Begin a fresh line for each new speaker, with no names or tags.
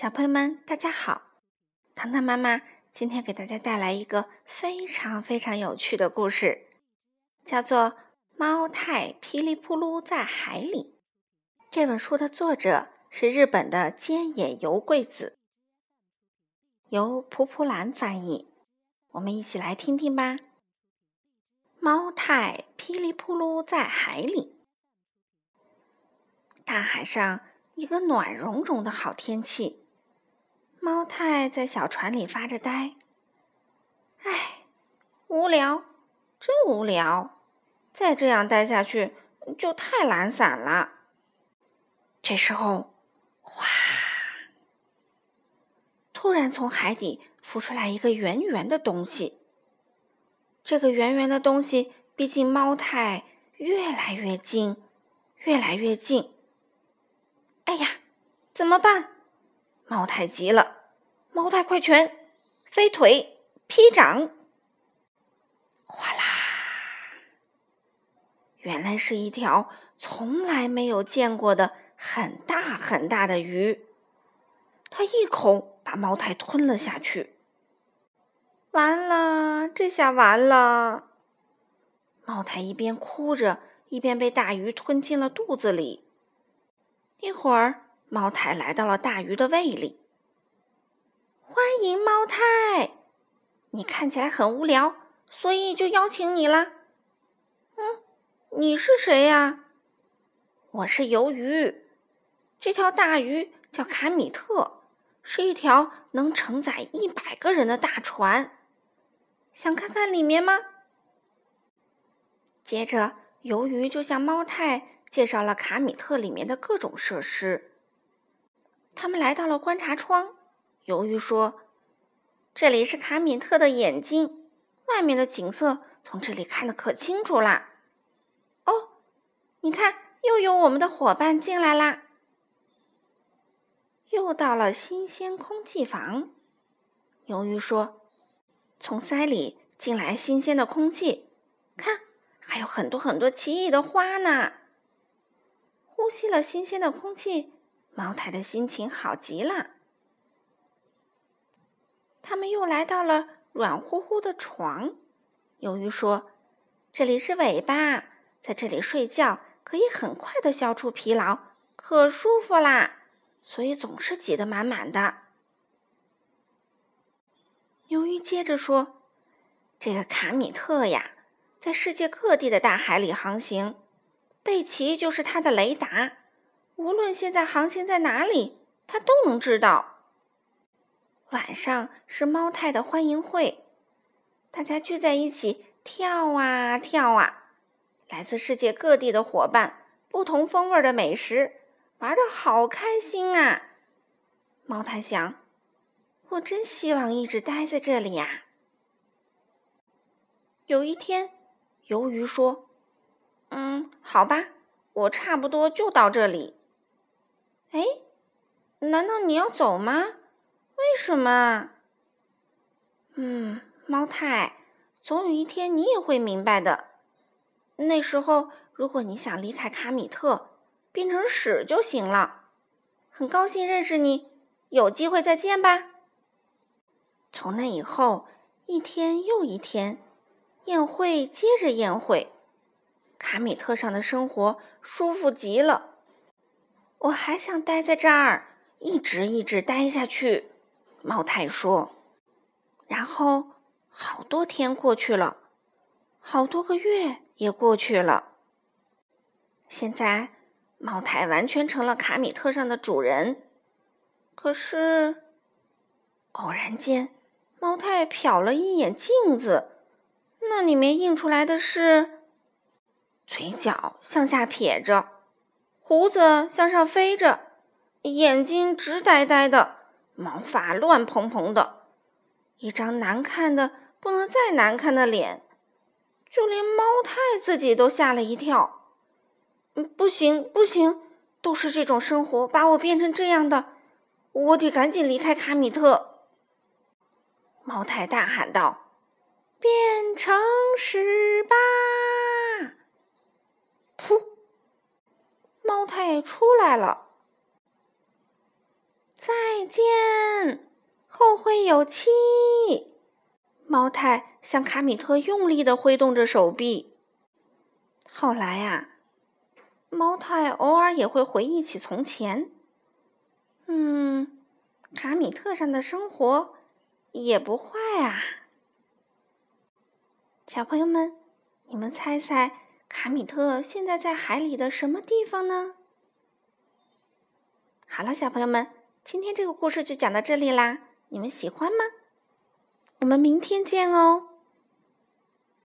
小朋友们，大家好！糖糖妈妈今天给大家带来一个非常非常有趣的故事，叫做《猫太噼里扑噜在海里》。这本书的作者是日本的菅野由贵子，由蒲蒲兰翻译。我们一起来听听吧。猫太噼里扑噜在海里，大海上一个暖融融的好天气。猫太在小船里发着呆，唉，无聊，真无聊！再这样待下去就太懒散了。这时候，哗！突然从海底浮出来一个圆圆的东西。这个圆圆的东西逼近猫太越来越近，越来越近。哎呀，怎么办？猫太急了，猫太快拳、飞腿、劈掌，哗啦！原来是一条从来没有见过的很大很大的鱼，它一口把猫太吞了下去。完了，这下完了！猫太一边哭着，一边被大鱼吞进了肚子里。一会儿。猫太来到了大鱼的胃里。欢迎猫太，你看起来很无聊，所以就邀请你了。嗯，你是谁呀？我是鱿鱼。这条大鱼叫卡米特，是一条能承载一百个人的大船。想看看里面吗？接着，鱿鱼就向猫太介绍了卡米特里面的各种设施。他们来到了观察窗，鱿鱼说：“这里是卡米特的眼睛，外面的景色从这里看得可清楚啦。”哦，你看，又有我们的伙伴进来啦！又到了新鲜空气房，鱿鱼说：“从鳃里进来新鲜的空气，看，还有很多很多奇异的花呢。”呼吸了新鲜的空气。茅台的心情好极了。他们又来到了软乎乎的床。鱿鱼说：“这里是尾巴，在这里睡觉可以很快的消除疲劳，可舒服啦，所以总是挤得满满的。”鱿鱼接着说：“这个卡米特呀，在世界各地的大海里航行，贝奇就是他的雷达。”无论现在航行在哪里，他都能知道。晚上是猫太的欢迎会，大家聚在一起跳啊跳啊，来自世界各地的伙伴，不同风味的美食，玩的好开心啊！猫太想，我真希望一直待在这里呀。有一天，鱿鱼说：“嗯，好吧，我差不多就到这里。”哎，难道你要走吗？为什么？嗯，猫太，总有一天你也会明白的。那时候，如果你想离开卡米特，变成屎就行了。很高兴认识你，有机会再见吧。从那以后，一天又一天，宴会接着宴会，卡米特上的生活舒服极了。我还想待在这儿，一直一直待下去。猫太说。然后好多天过去了，好多个月也过去了。现在猫太完全成了卡米特上的主人。可是，偶然间，猫太瞟了一眼镜子，那里面映出来的是嘴角向下撇着。胡子向上飞着，眼睛直呆呆的，毛发乱蓬蓬的，一张难看的不能再难看的脸，就连猫太自己都吓了一跳。嗯，不行不行，都是这种生活把我变成这样的，我得赶紧离开卡米特。猫太大喊道：“变成屎吧！”噗。猫太出来了，再见，后会有期。猫太向卡米特用力的挥动着手臂。后来啊，猫太偶尔也会回忆起从前。嗯，卡米特上的生活也不坏啊。小朋友们，你们猜猜卡米特现在在海里的什么地方呢？好了，小朋友们，今天这个故事就讲到这里啦。你们喜欢吗？我们明天见哦。